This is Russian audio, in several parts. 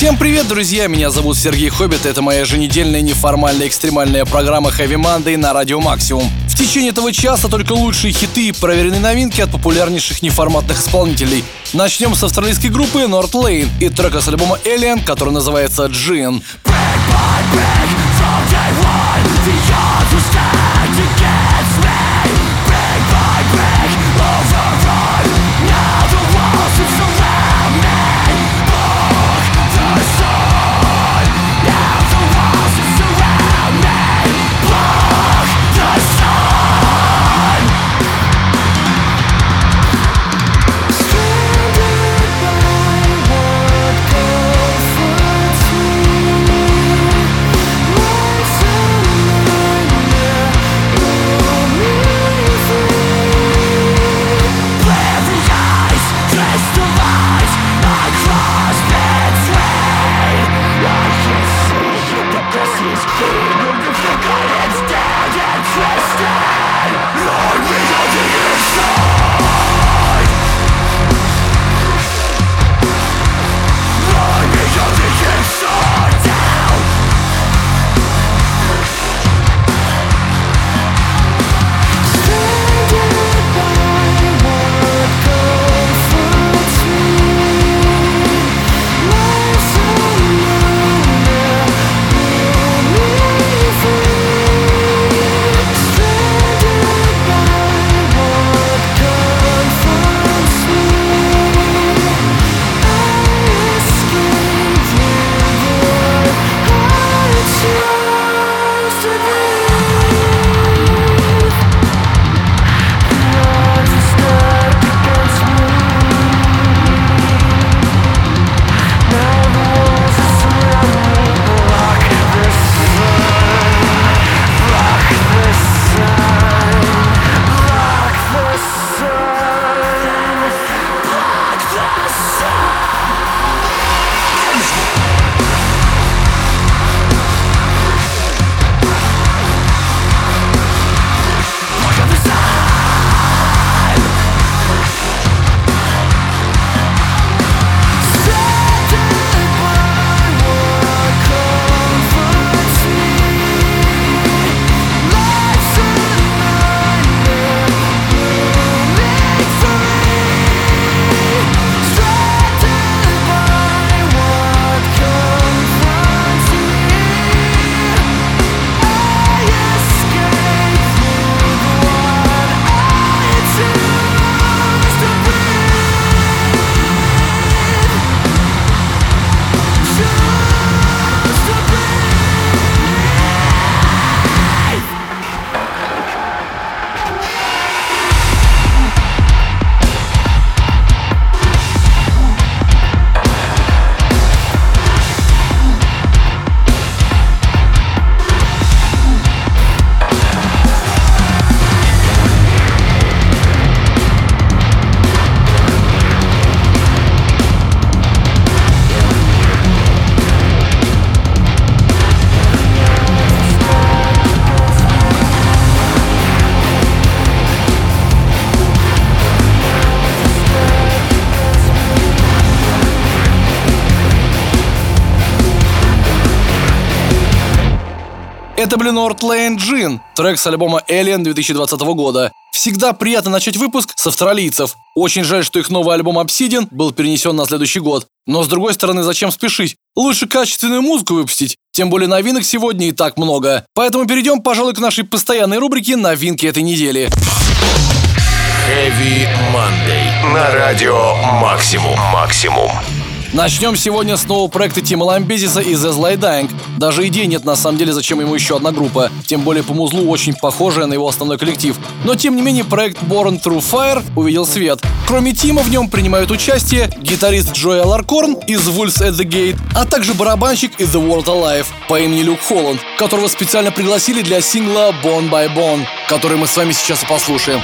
Всем привет, друзья! Меня зовут Сергей Хоббит. Это моя еженедельная неформальная экстремальная программа Heavy Monday на Радио Максимум. В течение этого часа только лучшие хиты и проверенные новинки от популярнейших неформатных исполнителей. Начнем с австралийской группы North Lane и трека с альбома Alien, который называется Джин. Break by break, Это были Northlane Джин, трек с альбома Alien 2020 года. Всегда приятно начать выпуск с австралийцев. Очень жаль, что их новый альбом Obsidian был перенесен на следующий год. Но с другой стороны, зачем спешить? Лучше качественную музыку выпустить. Тем более новинок сегодня и так много. Поэтому перейдем, пожалуй, к нашей постоянной рубрике «Новинки этой недели». Heavy Monday. На радио «Максимум». «Максимум». Начнем сегодня с нового проекта Тима Ламбезиса из The Sly Dying. Даже идей нет на самом деле, зачем ему еще одна группа. Тем более по музлу очень похожая на его основной коллектив. Но тем не менее проект Born Through Fire увидел свет. Кроме Тима в нем принимают участие гитарист Джоэл Ларкорн из Wolves at the Gate, а также барабанщик из The World Alive по имени Люк Холланд, которого специально пригласили для сингла Bone by Bone, который мы с вами сейчас и послушаем.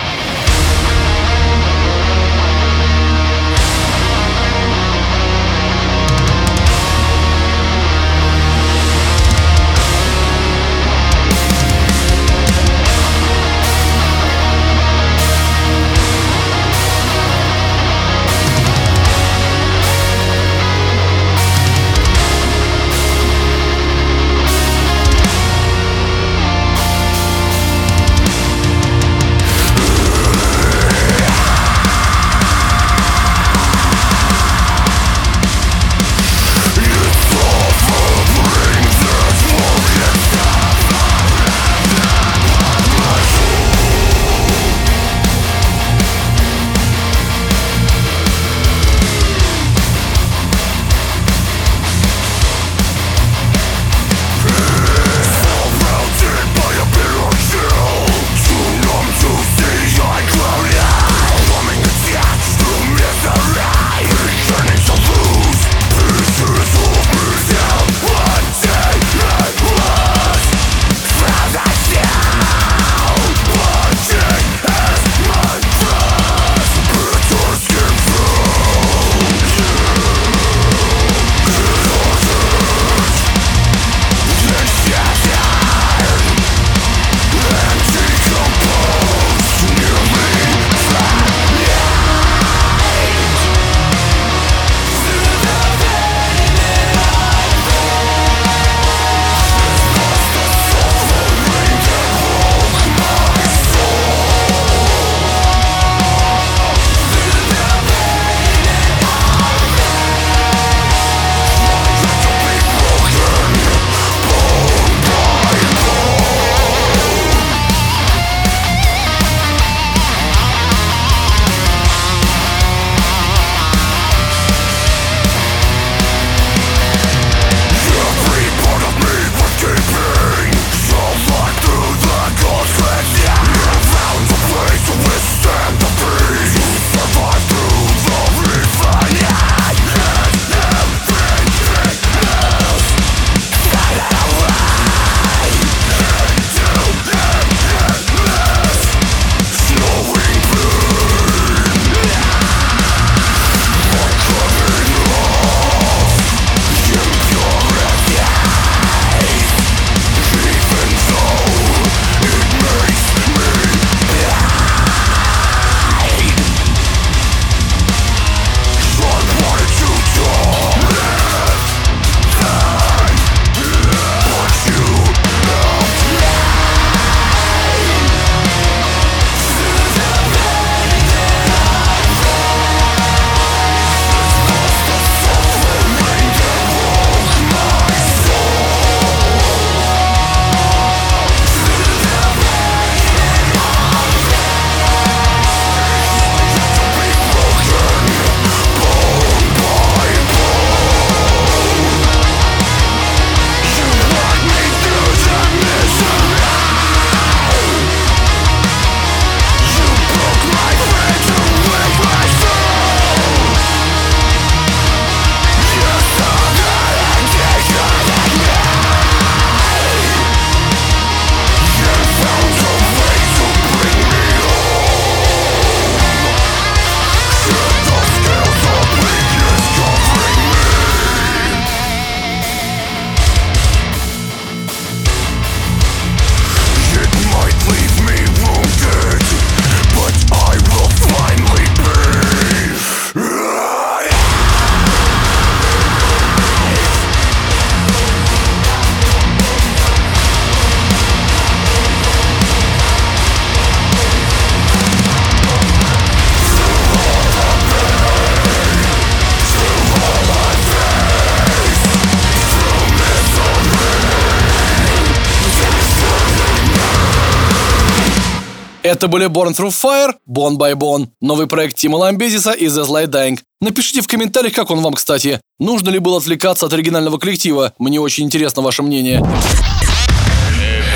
Это были Born Through Fire, Bone by Bone, новый проект Тима Ламбезиса и The Slight Dying. Напишите в комментариях, как он вам, кстати. Нужно ли было отвлекаться от оригинального коллектива? Мне очень интересно ваше мнение.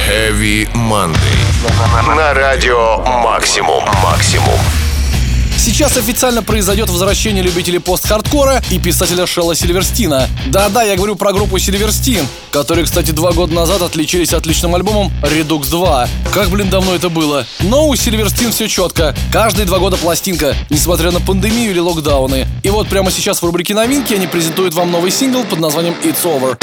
Heavy Monday. На радио Максимум. Максимум. Сейчас официально произойдет возвращение любителей пост-хардкора и писателя Шелла Сильверстина. Да-да, я говорю про группу Сильверстин, которые, кстати, два года назад отличились отличным альбомом Redux 2. Как, блин, давно это было. Но у Сильверстин все четко. Каждые два года пластинка, несмотря на пандемию или локдауны. И вот прямо сейчас в рубрике новинки они презентуют вам новый сингл под названием It's Over.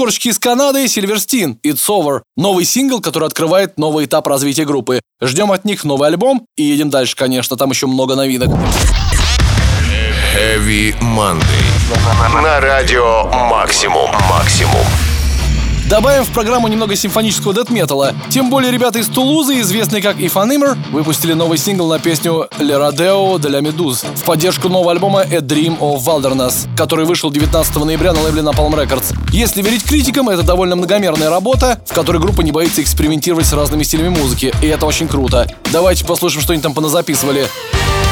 Пост-хардкорщики из Канады Сильверстин It's Over. Новый сингл, который открывает новый этап развития группы. Ждем от них новый альбом и едем дальше, конечно, там еще много новинок. Heavy Monday. На радио Максимум. Максимум. Добавим в программу немного симфонического дэт-металла. Тем более ребята из Тулузы, известные как Ифанimmer, выпустили новый сингл на песню «Le Radio de la Meduse» в поддержку нового альбома «A Dream of Wilderness», который вышел 19 ноября на лейбле Napalm Records. Если верить критикам, это довольно многомерная работа, в которой группа не боится экспериментировать с разными стилями музыки, и это очень круто. Давайте послушаем, что они там поназаписывали. from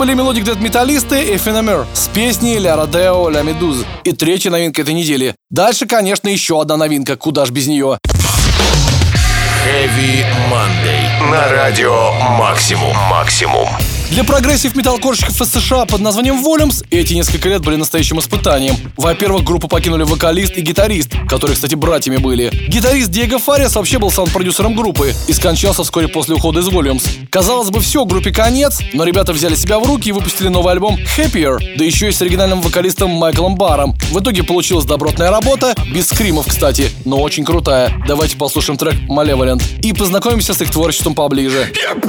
были melodic death металлисты Aephanemer с песней «Le Radeau de la Méduse». И третья новинка этой недели. Дальше, конечно, еще одна новинка, куда ж без нее. Heavy Monday. На радио Максимум. Максимум. Для progressive металкорщиков из США под названием Volumes эти несколько лет были настоящим испытанием. Во-первых, группу покинули вокалист и гитарист, которые, кстати, братьями были. Гитарист Диего Фариас вообще был саунд-продюсером группы и скончался вскоре после ухода из Volumes. Казалось бы, все, группе конец, но ребята взяли себя в руки и выпустили новый альбом Happier, да еще и с оригинальным вокалистом Майклом Баром. В итоге получилась добротная работа, без скримов, кстати, но очень крутая. Давайте послушаем трек Malevolent и познакомимся с их творчеством поближе. You're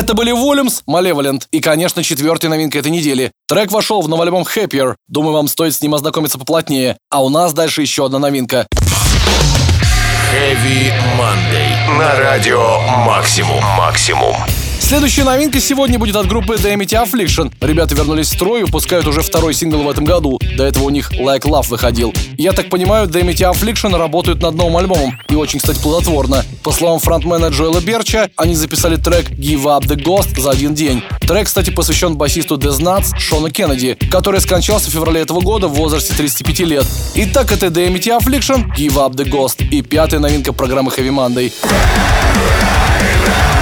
Это были Volumes, Malevolent и, конечно, четвертая новинка этой недели. Трек вошел в новый альбом Happier. Думаю, вам стоит с ним ознакомиться поплотнее. А у нас дальше еще одна новинка. Heavy Monday. На радио Максимум. Максимум. Следующая новинка сегодня будет от группы The Amity Affliction. Ребята вернулись в строй и выпускают уже второй сингл в этом году. До этого у них Like Love выходил. Я так понимаю, The Amity Affliction работают над новым альбомом. И очень, кстати, плодотворно. По словам фронтмена Джоэла Берча, они записали трек Give Up The Ghost за один день. Трек, кстати, посвящен басисту The Nuts Шона Кеннеди, который скончался в феврале этого года в возрасте 35 лет. Итак, это The Amity Affliction, Give Up The Ghost и пятая новинка программы Heavy Monday. Это были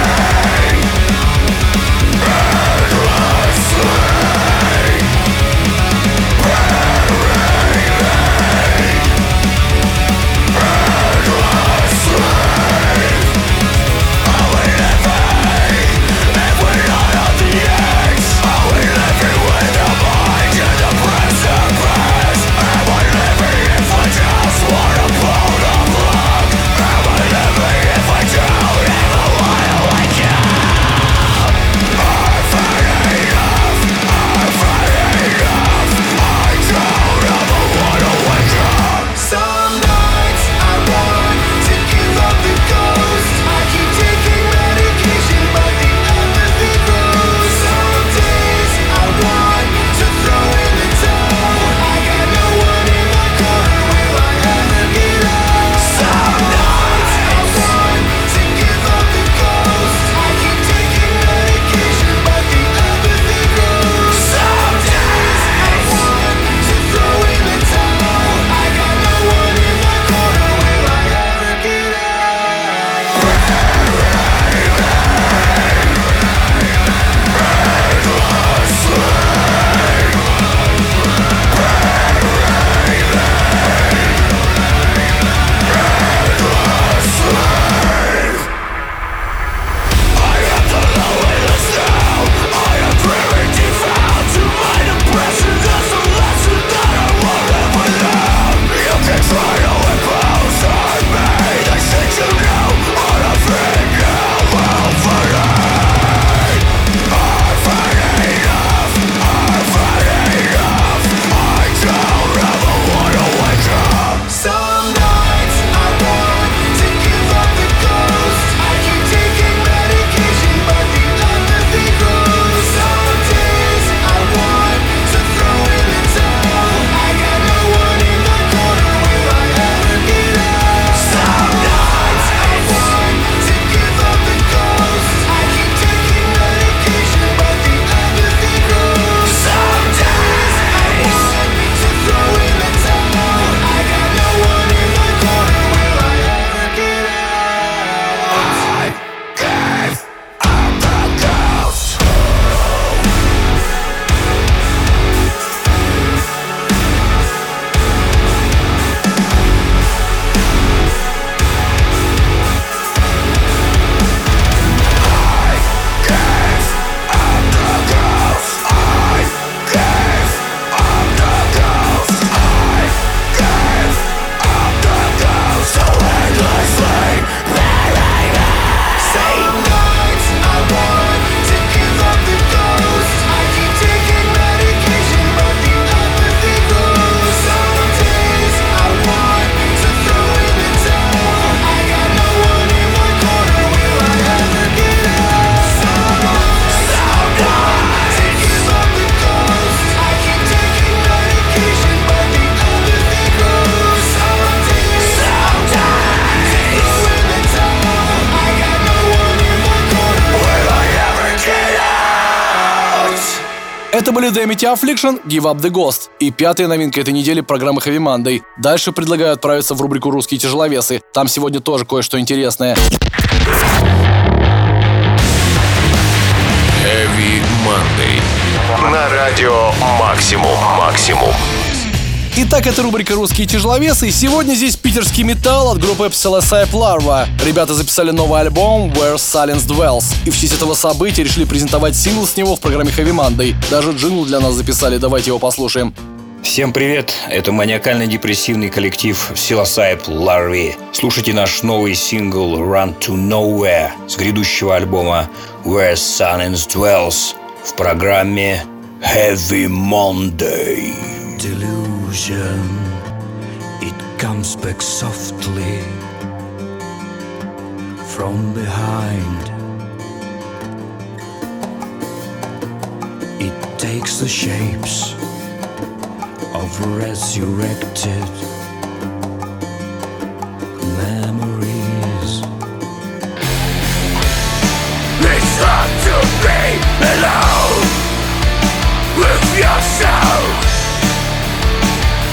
Amity Affliction, Give Up The Ghost и пятая новинка этой недели программы Heavy Monday. Дальше предлагаю отправиться в рубрику «Русские тяжеловесы». Там сегодня тоже кое-что интересное. Heavy Monday. На радио «Максимум». Итак, это рубрика «Русские тяжеловесы». И сегодня здесь питерский металл от группы Psilocybe Larva. Ребята записали новый альбом Where Silence Dwells. И в честь этого события решили презентовать сингл с него в программе Heavy Monday. Даже джингл для нас записали, давайте его послушаем. Всем привет! Это маниакально-депрессивный коллектив Psilocybe Larvae. Слушайте наш новый сингл Run to Nowhere с грядущего альбома Where Silence Dwells в программе Heavy Monday. illusion, it comes back softly from behind. It takes the shapes of resurrected.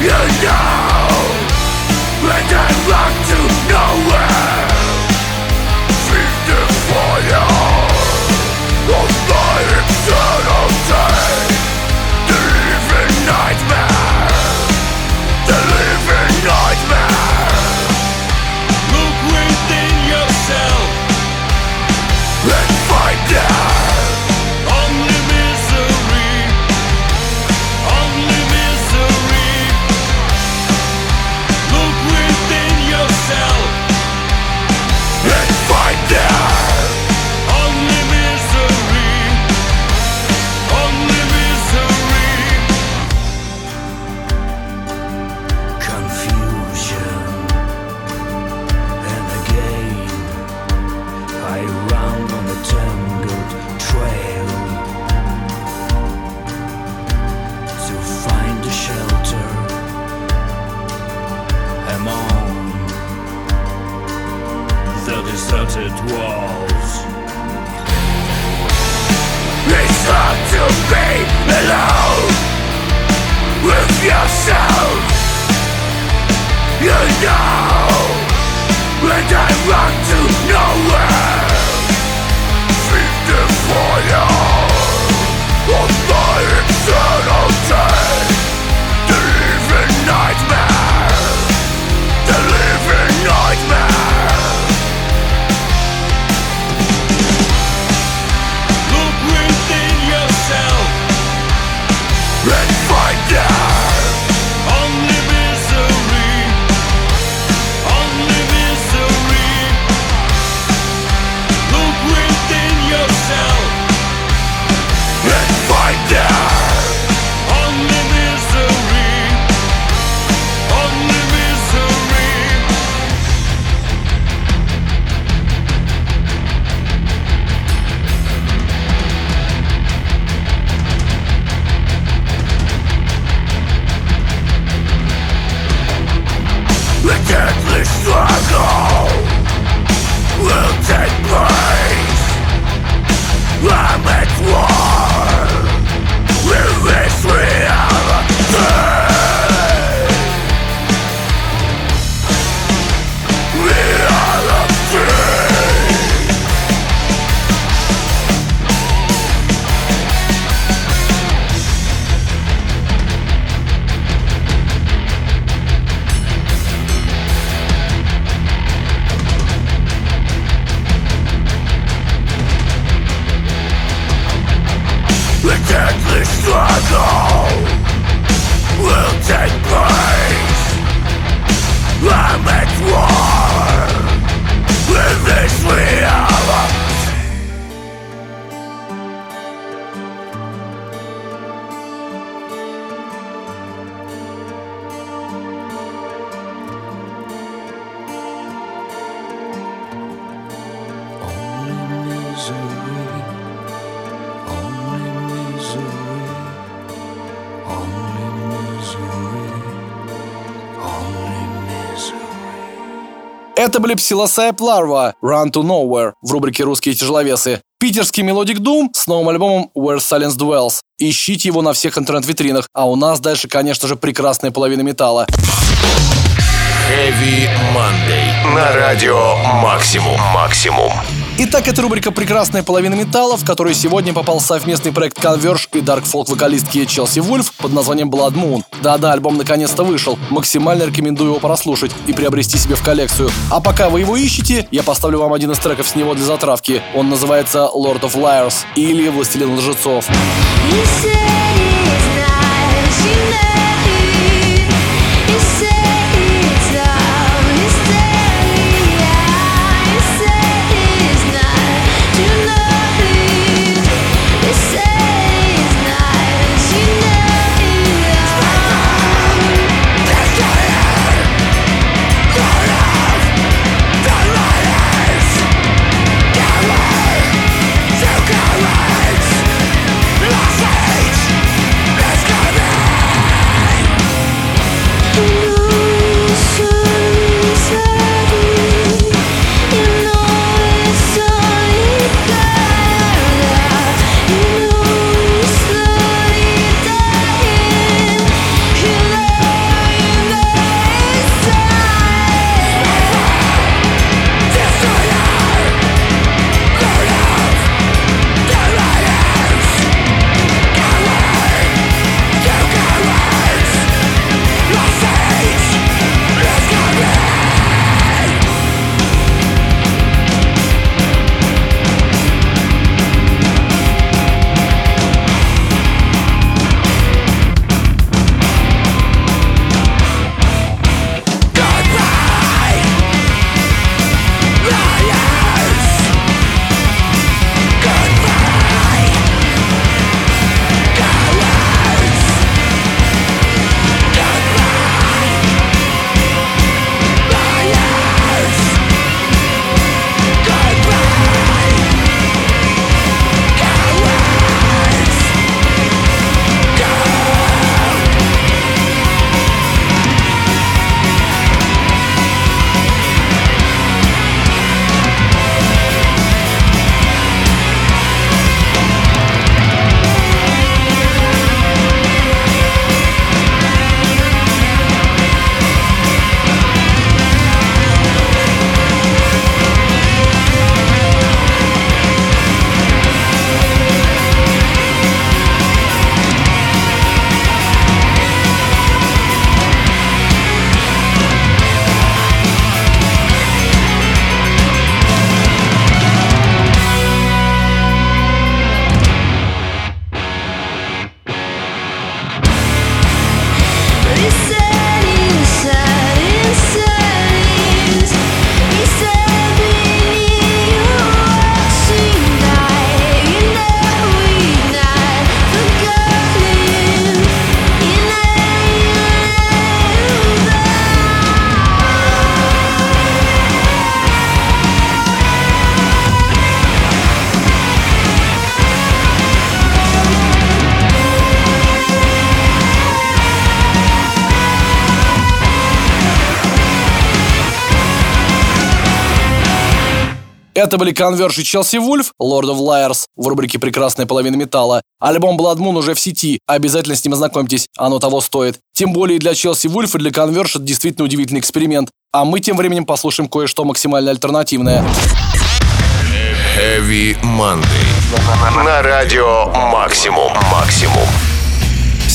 You know Let them lock deserted walls. It's hard to be alone with yourself. You know, and I run to nowhere. Feed the fire of my eternal Это были Псилосайп Ларва, Run to Nowhere в рубрике «Русские тяжеловесы». Питерский Melodic Doom с новым альбомом Where Silence Dwells. Ищите его на всех интернет-витринах. А у нас дальше, конечно же, прекрасная половина металла. Heavy Monday. На радио Максимум. Максимум. Итак, это рубрика «Прекрасная половина металла», в которой сегодня попал совместный проект Converge и Dark Folk вокалистки Челси Вульф под названием Blood Moon. Да-да, альбом наконец-то вышел. Максимально рекомендую его прослушать и приобрести себе в коллекцию. А пока вы его ищете, я поставлю вам один из треков с него для затравки. Он называется Lord of Liars или Властелин лжецов. You Это были Converge и Челси Вульф, Lord of Liars в рубрике «Прекрасная половина металла». Альбом Blood Moon уже в сети, обязательно с ним ознакомьтесь, оно того стоит. Тем более для Челси Вульф и для Converge это действительно удивительный эксперимент. А мы тем временем послушаем кое-что максимально альтернативное. Heavy Monday. На радио Максимум. Максимум.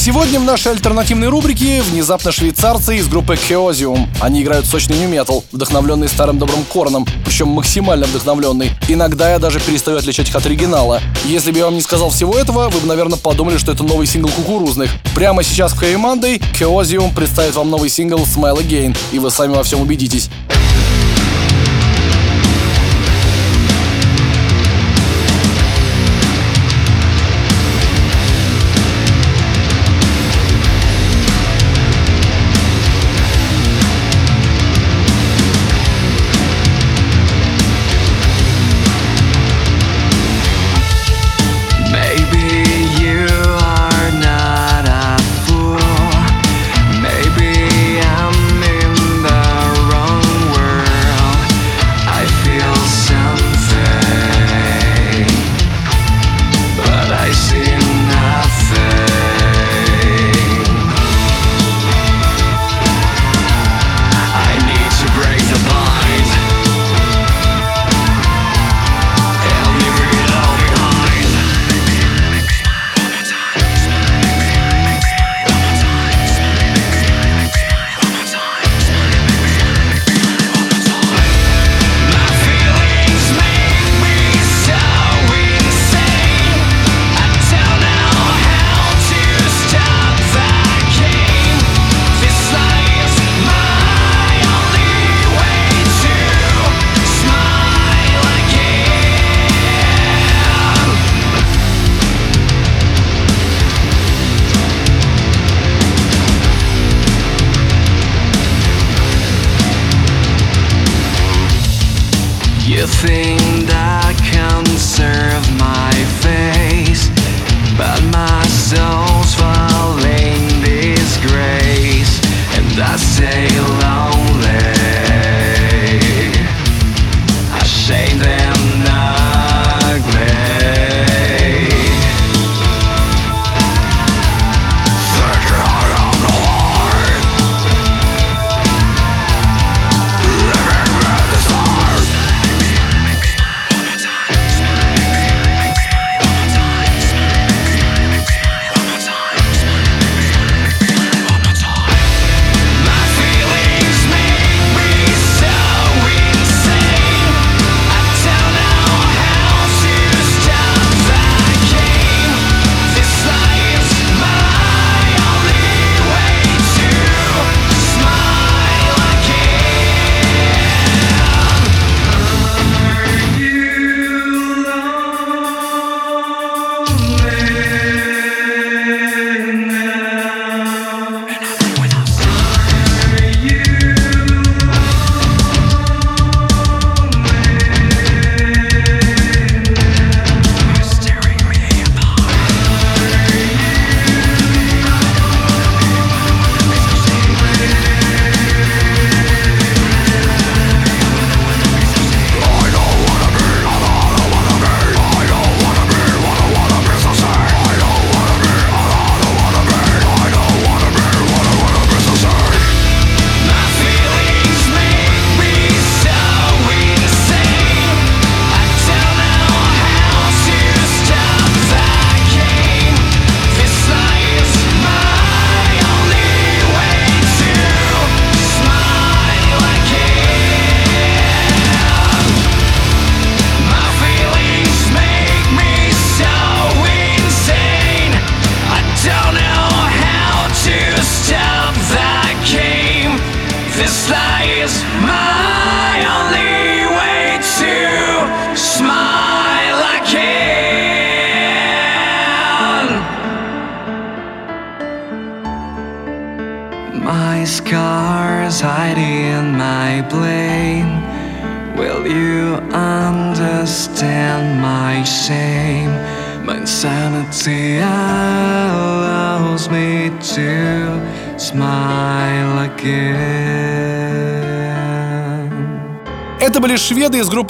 Сегодня в нашей альтернативной рубрике внезапно швейцарцы из группы Chaosium. Они играют сочный нью-метал, вдохновленный старым добрым корном, причем максимально вдохновленный. Иногда я даже перестаю отличать их от оригинала. Если бы я вам не сказал всего этого, вы бы, наверное, подумали, что это новый сингл кукурузных. Прямо сейчас в Heavy Monday Chaosium представит вам новый сингл Smile Again, и вы сами во всем убедитесь.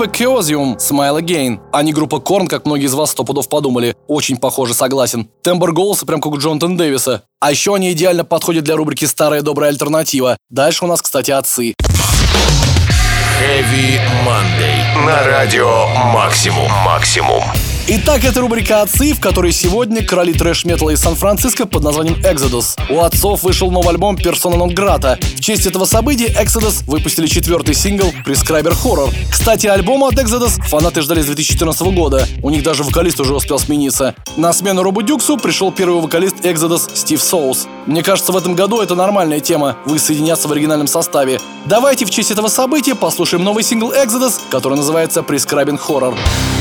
Группы Chaosium Smile Again, а не группа Корн, как многие из вас сто пудов подумали. Очень похоже, согласен. Тембр голоса прям как у Джонатана Дэвиса. А еще они идеально подходят для рубрики «Старая добрая альтернатива». Дальше у нас, кстати, отцы. Heavy Monday. На радио Максимум. Максимум. Итак, это рубрика «Отцы», в которой сегодня короли трэш-металла из Сан-Франциско под названием Exodus. У отцов вышел новый альбом «Persona non grata». В честь этого события Exodus выпустили четвертый сингл «Prescriber Horror». Кстати, альбома от Exodus фанаты ждали с 2014 года. У них даже вокалист уже успел смениться. На смену Робу Дюксу пришел первый вокалист Exodus Стив Соус. Мне кажется, в этом году это нормальная тема – воссоединяться в оригинальном составе. Давайте в честь этого события послушаем новый сингл Exodus, который называется «Prescribing Horror». discarded,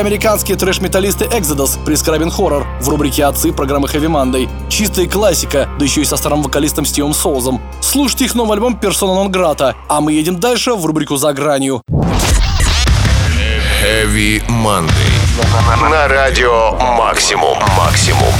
американские трэш-металлисты Exodus при Scrubbing Horror в рубрике «Отцы» программы Heavy Monday. Чистая классика, да еще и со старым вокалистом Стивом Соузом. Слушайте их новый альбом «Persona non grata», а мы едем дальше в рубрику «За гранью». Heavy Monday. На радио Максимум. Максимум.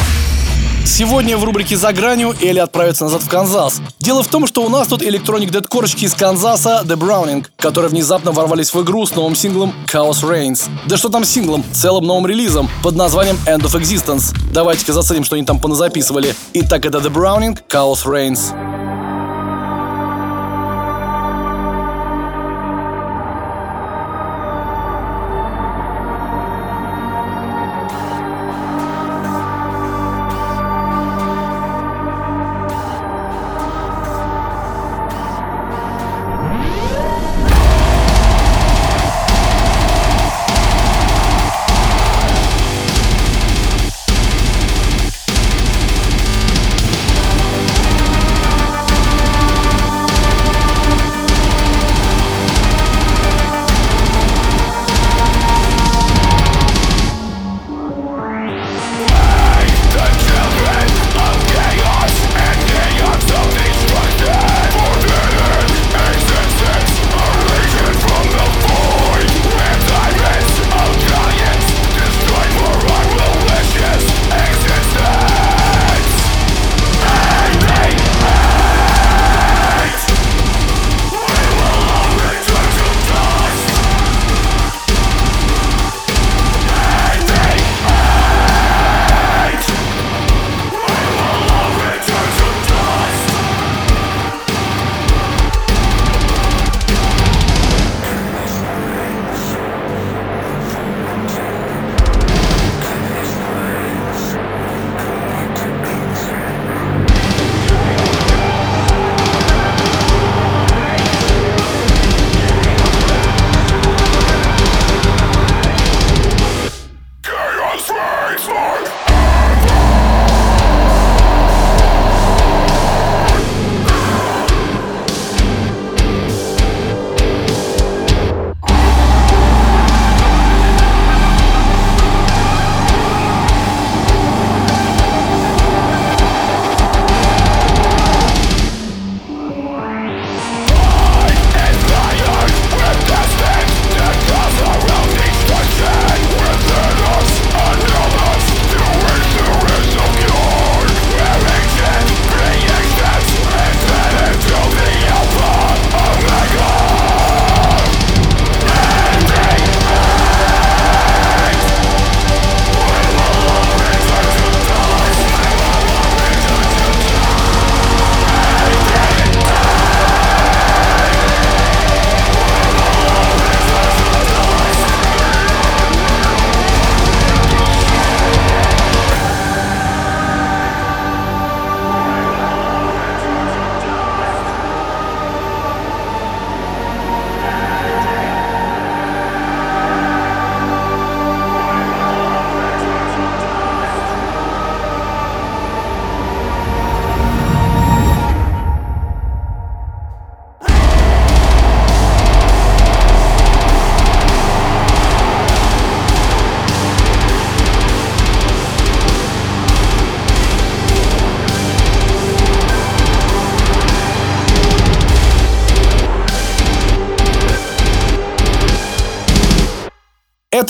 Сегодня в рубрике «За гранью» Элли отправится назад в Канзас. Дело в том, что у нас тут электроник дедкорочки из Канзаса The Browning, которые внезапно ворвались в игру с новым синглом Chaos Reigns. Да что там синглом, целым новым релизом под названием End of Existence. Давайте-ка заценим, что они там поназаписывали. Итак, это The Browning, Chaos Reigns.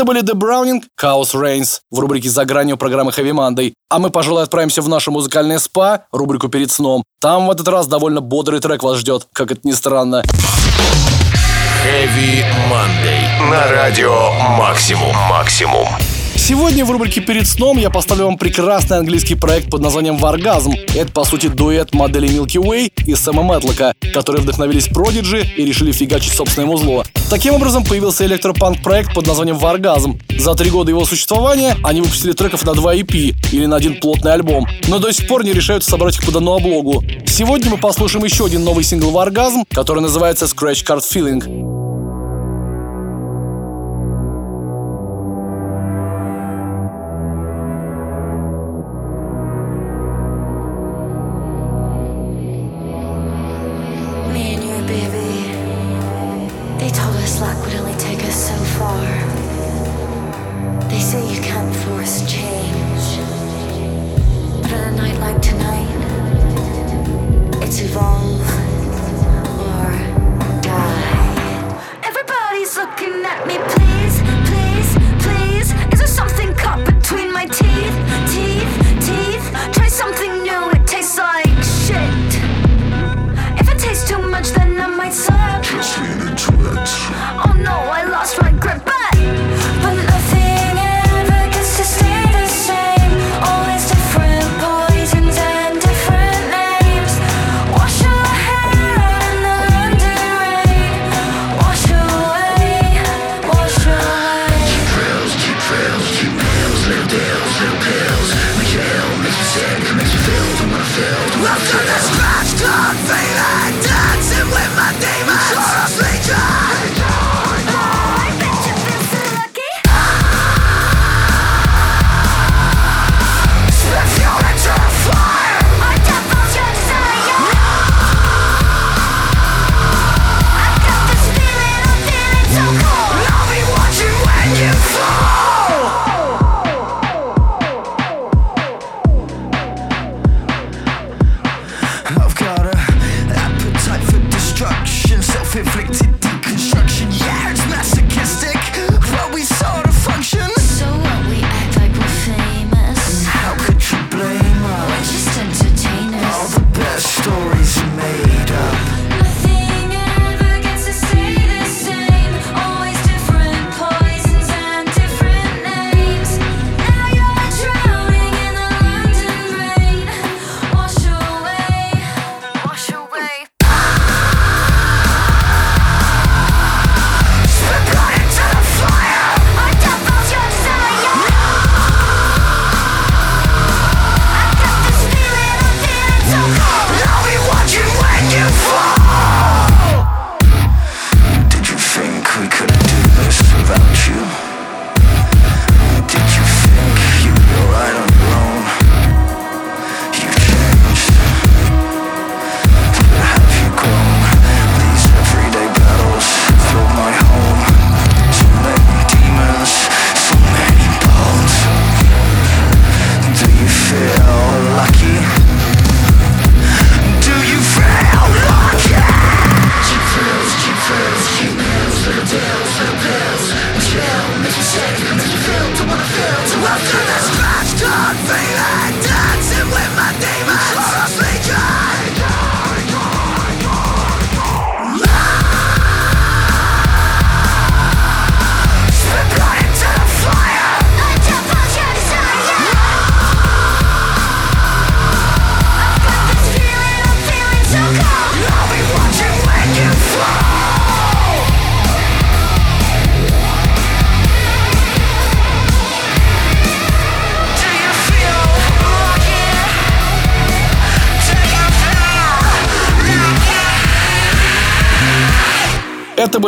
Были The Browning, Chaos Reigns в рубрике «За гранью» программы Heavy Monday. А мы, пожалуй, отправимся в наше музыкальное спа, рубрику «Перед сном». Там в этот раз довольно бодрый трек вас ждет, как это ни странно. Heavy Monday. На радио Максимум. Максимум. Сегодня в рубрике «Перед сном» я поставлю вам прекрасный английский проект под названием «Варгазм». Это, по сути, дуэт модели Milky Way и Сэма Мэтлока, которые вдохновились Продиджи и решили фигачить собственное музло. Таким образом, появился электропанк-проект под названием «Варгазм». За три года его существования они выпустили треков на два EP или на один плотный альбом, но до сих пор не решаются собрать их под одну облогу. Сегодня мы послушаем еще один новый сингл «Варгазм», который называется «Scratch Card Feeling».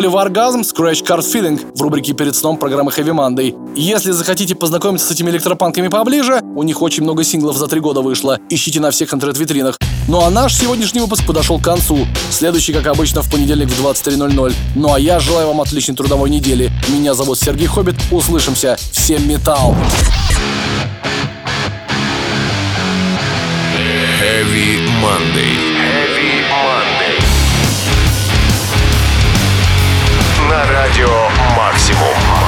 Были Варгазм, Scratch Card Feeling в рубрике «Перед сном» программы Heavy Monday. Если захотите познакомиться с этими электропанками поближе, у них очень много синглов за три года вышло. Ищите на всех интернет-витринах. Ну а наш сегодняшний выпуск подошел к концу. Следующий, как обычно, в понедельник в 23.00. Ну а я желаю вам отличной трудовой недели. Меня зовут Сергей Хоббит. Услышимся. Всем металл! Heavy Monday. на радио «Максимум».